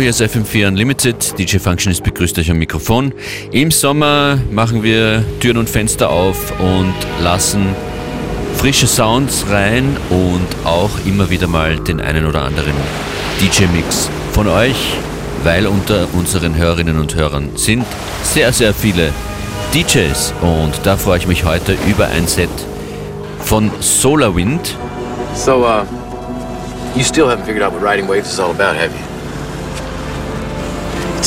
Hier ist FM4 Unlimited. DJ Functionist begrüßt euch am Mikrofon. Im Sommer machen wir Türen und Fenster auf und lassen frische Sounds rein und auch immer wieder mal den einen oder anderen DJ-Mix von euch, weil unter unseren Hörerinnen und Hörern sind sehr, sehr viele DJs und da freue ich mich heute über ein Set von SolarWind. So, uh, you still haven't figured out what riding waves is all about, have you?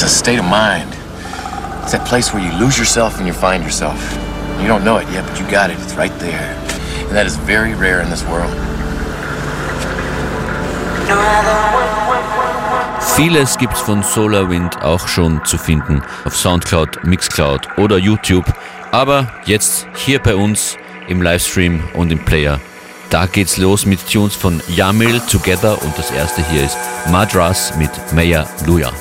It's a state of mind. It's that place where you lose yourself and you find yourself. You don't know it yet, but you got it. It's right there. And that is very rare in this world. Vieles gibt's von SolarWind auch schon zu finden auf Soundcloud, Mixcloud oder YouTube. Aber jetzt hier bei uns im Livestream und im Player. Da geht's los mit Tunes von Yamil Together und das erste hier ist Madras mit Maya Luya.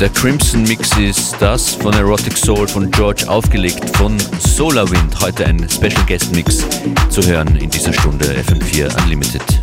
Der Crimson Mix ist das von Erotic Soul von George aufgelegt von Solarwind. Heute ein Special Guest Mix zu hören in dieser Stunde FM4 Unlimited.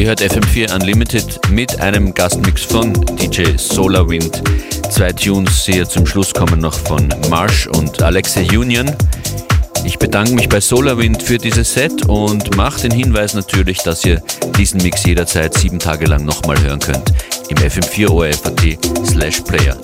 Ihr hört FM4 Unlimited mit einem Gastmix von DJ Solarwind. Zwei Tunes hier zum Schluss kommen noch von Marsh und Alexa Union. Ich bedanke mich bei SolarWind für dieses Set und mache den Hinweis natürlich, dass ihr diesen Mix jederzeit sieben Tage lang nochmal hören könnt im FM4 ORFAT slash Player.